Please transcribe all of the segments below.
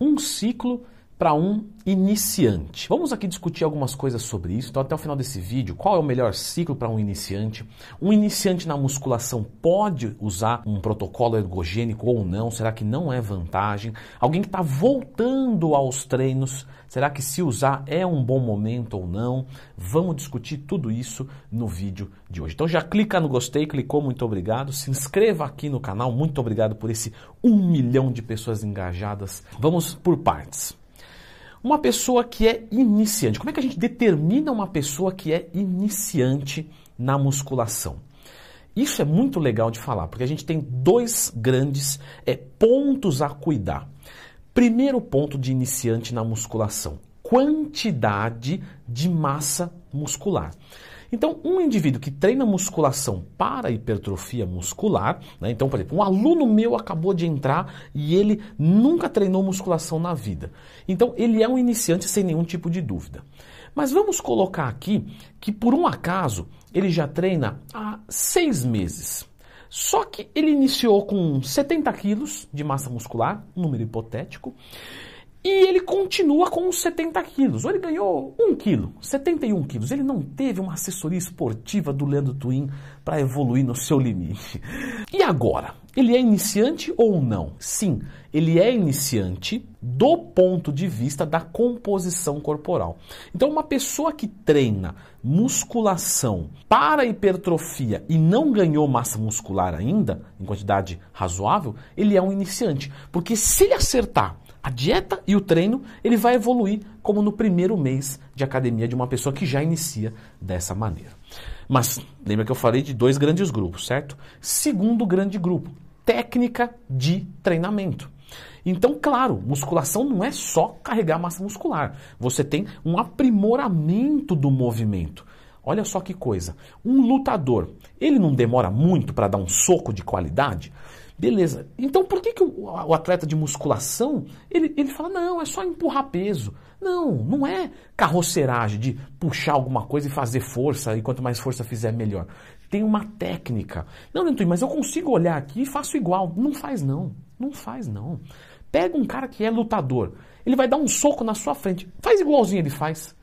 um ciclo para um iniciante. Vamos aqui discutir algumas coisas sobre isso. Então, até o final desse vídeo, qual é o melhor ciclo para um iniciante? Um iniciante na musculação pode usar um protocolo ergogênico ou não? Será que não é vantagem? Alguém que está voltando aos treinos, será que se usar é um bom momento ou não? Vamos discutir tudo isso no vídeo de hoje. Então já clica no gostei, clicou, muito obrigado. Se inscreva aqui no canal, muito obrigado por esse um milhão de pessoas engajadas. Vamos por partes. Uma pessoa que é iniciante. Como é que a gente determina uma pessoa que é iniciante na musculação? Isso é muito legal de falar, porque a gente tem dois grandes é, pontos a cuidar. Primeiro ponto de iniciante na musculação: quantidade de massa muscular. Então, um indivíduo que treina musculação para hipertrofia muscular, né? então, por exemplo, um aluno meu acabou de entrar e ele nunca treinou musculação na vida. Então, ele é um iniciante sem nenhum tipo de dúvida. Mas vamos colocar aqui que, por um acaso, ele já treina há seis meses. Só que ele iniciou com 70 quilos de massa muscular, número hipotético, e ele continua com os 70 quilos. Ou ele ganhou 1 quilo, 71 quilos. Ele não teve uma assessoria esportiva do Leandro Twin para evoluir no seu limite. E agora? Ele é iniciante ou não? Sim, ele é iniciante do ponto de vista da composição corporal. Então, uma pessoa que treina musculação para hipertrofia e não ganhou massa muscular ainda, em quantidade razoável, ele é um iniciante. Porque se ele acertar a dieta e o treino, ele vai evoluir como no primeiro mês de academia de uma pessoa que já inicia dessa maneira. Mas lembra que eu falei de dois grandes grupos, certo? Segundo grande grupo, técnica de treinamento. Então, claro, musculação não é só carregar massa muscular. Você tem um aprimoramento do movimento. Olha só que coisa. Um lutador, ele não demora muito para dar um soco de qualidade? Beleza. Então por que, que o, o, atleta de musculação, ele, ele fala, não, é só empurrar peso. Não, não é carroceragem de puxar alguma coisa e fazer força, e quanto mais força fizer, melhor. Tem uma técnica. Não, Nentuí, mas eu consigo olhar aqui e faço igual. Não faz não, não faz não. Pega um cara que é lutador, ele vai dar um soco na sua frente, faz igualzinho ele faz.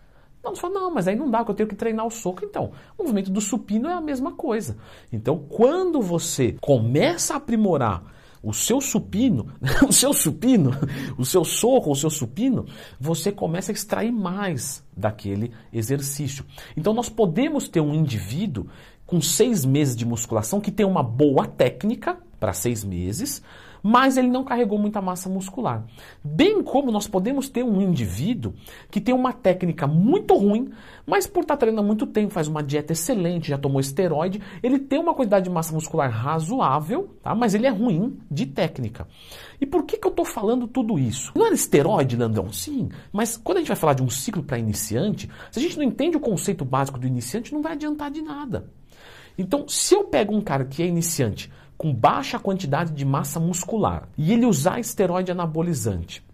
Não, você fala, não, mas aí não dá, porque eu tenho que treinar o soco. Então, o movimento do supino é a mesma coisa. Então, quando você começa a aprimorar o seu supino, o seu supino, o seu soco, o seu supino, você começa a extrair mais daquele exercício. Então, nós podemos ter um indivíduo com seis meses de musculação que tem uma boa técnica para seis meses, mas ele não carregou muita massa muscular. Bem como nós podemos ter um indivíduo que tem uma técnica muito ruim, mas por estar treinando há muito tempo, faz uma dieta excelente, já tomou esteroide, ele tem uma quantidade de massa muscular razoável, tá? mas ele é ruim de técnica. E por que, que eu estou falando tudo isso? Não era esteroide, Landão? Sim, mas quando a gente vai falar de um ciclo para iniciante, se a gente não entende o conceito básico do iniciante, não vai adiantar de nada. Então, se eu pego um cara que é iniciante, com baixa quantidade de massa muscular e ele usar esteroide anabolizante,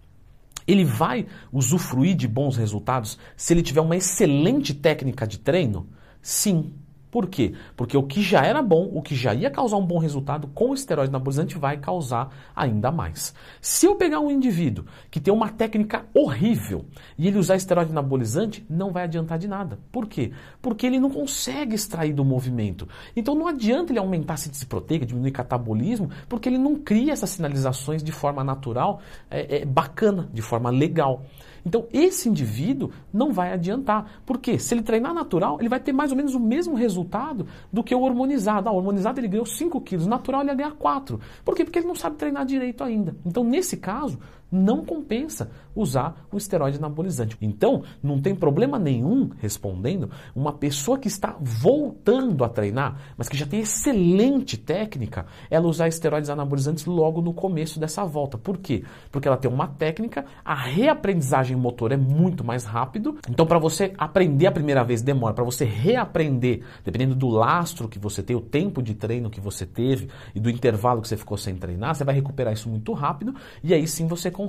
ele vai usufruir de bons resultados se ele tiver uma excelente técnica de treino? Sim. Por quê? Porque o que já era bom, o que já ia causar um bom resultado com o esteroide anabolizante vai causar ainda mais. Se eu pegar um indivíduo que tem uma técnica horrível e ele usar esteroide anabolizante, não vai adiantar de nada. Por quê? Porque ele não consegue extrair do movimento. Então não adianta ele aumentar a síntese proteica, diminuir o catabolismo, porque ele não cria essas sinalizações de forma natural, é, é bacana, de forma legal. Então, esse indivíduo não vai adiantar. Por quê? Se ele treinar natural, ele vai ter mais ou menos o mesmo resultado do que o hormonizado. Ah, o hormonizado ele ganhou 5 quilos, natural ele ia ganhar 4. Por quê? Porque ele não sabe treinar direito ainda. Então, nesse caso, não compensa usar o esteroide anabolizante. Então, não tem problema nenhum, respondendo, uma pessoa que está voltando a treinar, mas que já tem excelente técnica, ela usar esteroides anabolizantes logo no começo dessa volta. Por quê? Porque ela tem uma técnica, a reaprendizagem motor é muito mais rápido. Então, para você aprender a primeira vez demora, para você reaprender, dependendo do lastro que você tem, o tempo de treino que você teve e do intervalo que você ficou sem treinar, você vai recuperar isso muito rápido e aí sim você consegue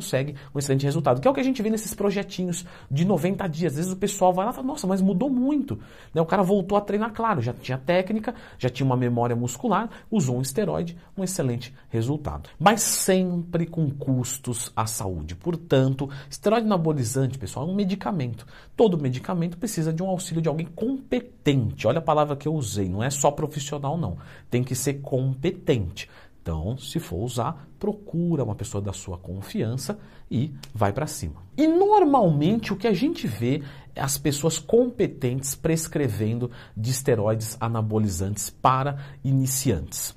um excelente resultado. Que é o que a gente vê nesses projetinhos de 90 dias. Às vezes o pessoal vai lá e fala, nossa, mas mudou muito. Né? O cara voltou a treinar, claro, já tinha técnica, já tinha uma memória muscular, usou um esteroide, um excelente resultado. Mas sempre com custos à saúde. Portanto, esteroide anabolizante, pessoal, é um medicamento. Todo medicamento precisa de um auxílio de alguém competente. Olha a palavra que eu usei, não é só profissional, não. Tem que ser competente. Então, se for usar, procura uma pessoa da sua confiança e vai para cima. E normalmente o que a gente vê é as pessoas competentes prescrevendo de esteroides anabolizantes para iniciantes.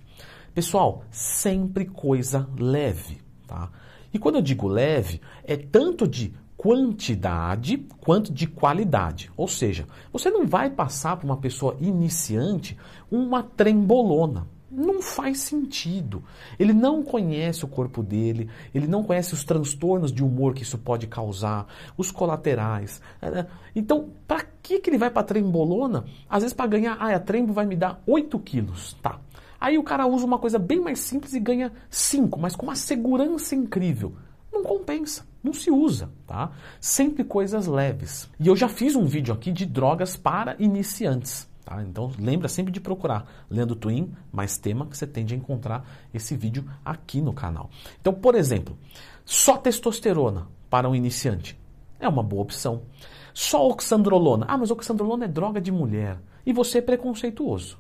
Pessoal, sempre coisa leve, tá? E quando eu digo leve, é tanto de quantidade quanto de qualidade. Ou seja, você não vai passar para uma pessoa iniciante uma trembolona. Não faz sentido. Ele não conhece o corpo dele, ele não conhece os transtornos de humor que isso pode causar, os colaterais. É, então, para que, que ele vai para trembolona? Às vezes, para ganhar, ah, a trembo vai me dar 8 quilos. Tá. Aí o cara usa uma coisa bem mais simples e ganha 5, mas com uma segurança incrível. Não compensa, não se usa, tá? Sempre coisas leves. E eu já fiz um vídeo aqui de drogas para iniciantes. Tá? Então lembra sempre de procurar Lendo Twin, mais tema, que você tende a encontrar esse vídeo aqui no canal. Então, por exemplo, só testosterona para um iniciante é uma boa opção. Só oxandrolona. Ah, mas oxandrolona é droga de mulher. E você é preconceituoso.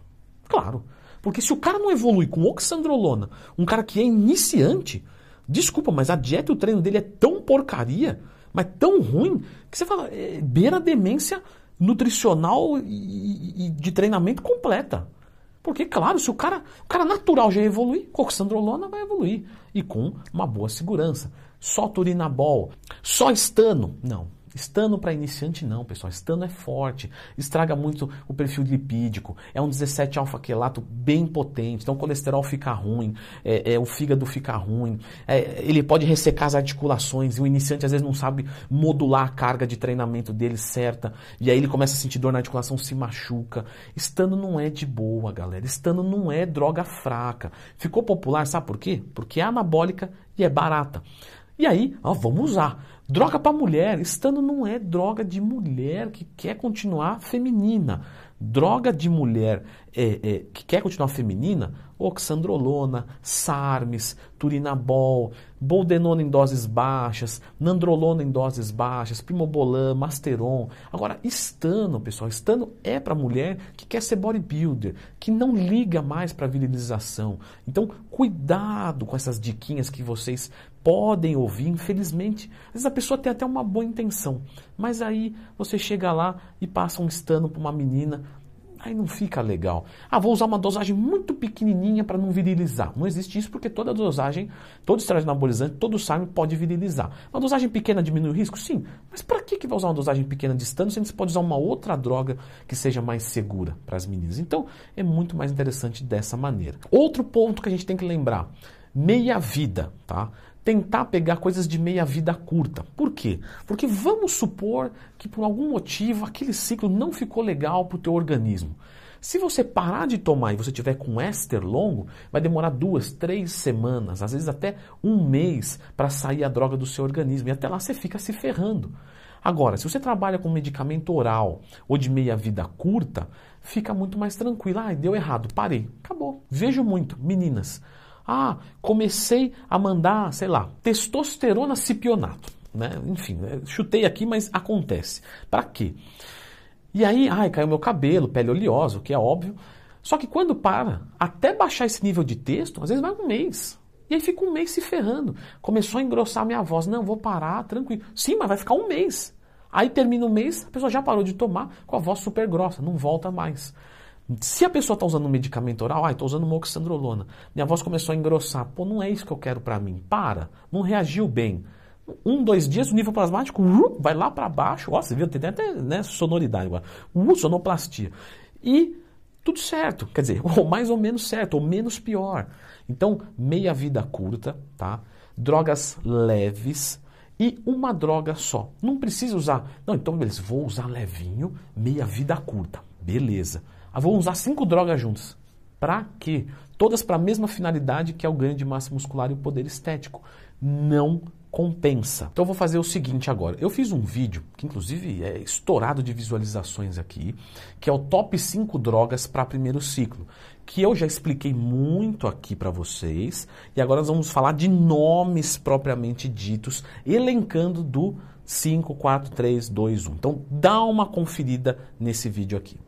Claro. Porque se o cara não evolui com oxandrolona, um cara que é iniciante, desculpa, mas a dieta e o treino dele é tão porcaria, mas tão ruim, que você fala, é, beira demência nutricional e, e, de treinamento completa. Porque, claro, se o cara, o cara natural já evoluir, coxandrolona vai evoluir. E com uma boa segurança. Só turinabol, só estano. Não, Estano para iniciante não, pessoal. Estano é forte, estraga muito o perfil lipídico. É um 17 alfa-quelato bem potente, então o colesterol fica ruim, é, é o fígado fica ruim. É, ele pode ressecar as articulações e o iniciante às vezes não sabe modular a carga de treinamento dele certa e aí ele começa a sentir dor na articulação, se machuca. Estano não é de boa, galera. Estano não é droga fraca. Ficou popular, sabe por quê? Porque é anabólica e é barata. E aí, ó, vamos usar. Droga para mulher. Estando não é droga de mulher que quer continuar feminina. Droga de mulher é, é, que quer continuar feminina, oxandrolona, sarmes, turinabol, boldenona em doses baixas, nandrolona em doses baixas, primobolan, masteron. Agora, estano, pessoal, estano é para mulher que quer ser bodybuilder, que não liga mais para virilização. Então, cuidado com essas diquinhas que vocês podem ouvir, infelizmente. Às vezes a pessoa tem até uma boa intenção, mas aí você chega lá e passa um estano para uma menina Aí não fica legal. Ah, vou usar uma dosagem muito pequenininha para não virilizar. Não existe isso porque toda dosagem, todo esteroide anabolizante, todo SARM pode virilizar. Uma dosagem pequena diminui o risco? Sim. Mas para que, que vai usar uma dosagem pequena de estano se você pode usar uma outra droga que seja mais segura para as meninas? Então, é muito mais interessante dessa maneira. Outro ponto que a gente tem que lembrar. Meia vida, tá? Tentar pegar coisas de meia vida curta. Por quê? Porque vamos supor que por algum motivo aquele ciclo não ficou legal para o teu organismo. Se você parar de tomar e você tiver com éster longo, vai demorar duas, três semanas, às vezes até um mês para sair a droga do seu organismo. E até lá você fica se ferrando. Agora, se você trabalha com medicamento oral ou de meia vida curta, fica muito mais tranquilo. Ah, deu errado, parei, acabou. Vejo muito, meninas ah, comecei a mandar, sei lá, testosterona cipionato. Né? Enfim, né? chutei aqui, mas acontece. Para quê? E aí, ai, caiu meu cabelo, pele oleosa, o que é óbvio. Só que quando para, até baixar esse nível de texto, às vezes vai um mês. E aí fica um mês se ferrando. Começou a engrossar minha voz. Não, vou parar, tranquilo. Sim, mas vai ficar um mês. Aí termina o mês, a pessoa já parou de tomar com a voz super grossa, não volta mais. Se a pessoa está usando um medicamento oral, ah, estou usando moxandrolona, minha voz começou a engrossar, pô, não é isso que eu quero para mim, para, não reagiu bem. Um, dois dias, o nível plasmático uh, vai lá para baixo, ó, você viu, tem até né, sonoridade agora, uh, sonoplastia. E tudo certo, quer dizer, ou mais ou menos certo, ou menos pior. Então, meia vida curta, tá? Drogas leves, e uma droga só. Não precisa usar. Não, então beleza, vou usar levinho, meia vida curta. Beleza. Ah, vou usar cinco drogas juntas. Para quê? Todas para a mesma finalidade que é o ganho de massa muscular e o poder estético. Não compensa. Então eu vou fazer o seguinte agora. Eu fiz um vídeo, que inclusive é estourado de visualizações aqui, que é o top 5 drogas para primeiro ciclo, que eu já expliquei muito aqui para vocês, e agora nós vamos falar de nomes propriamente ditos, elencando do 5, 4, 3, 2, 1. Então dá uma conferida nesse vídeo aqui.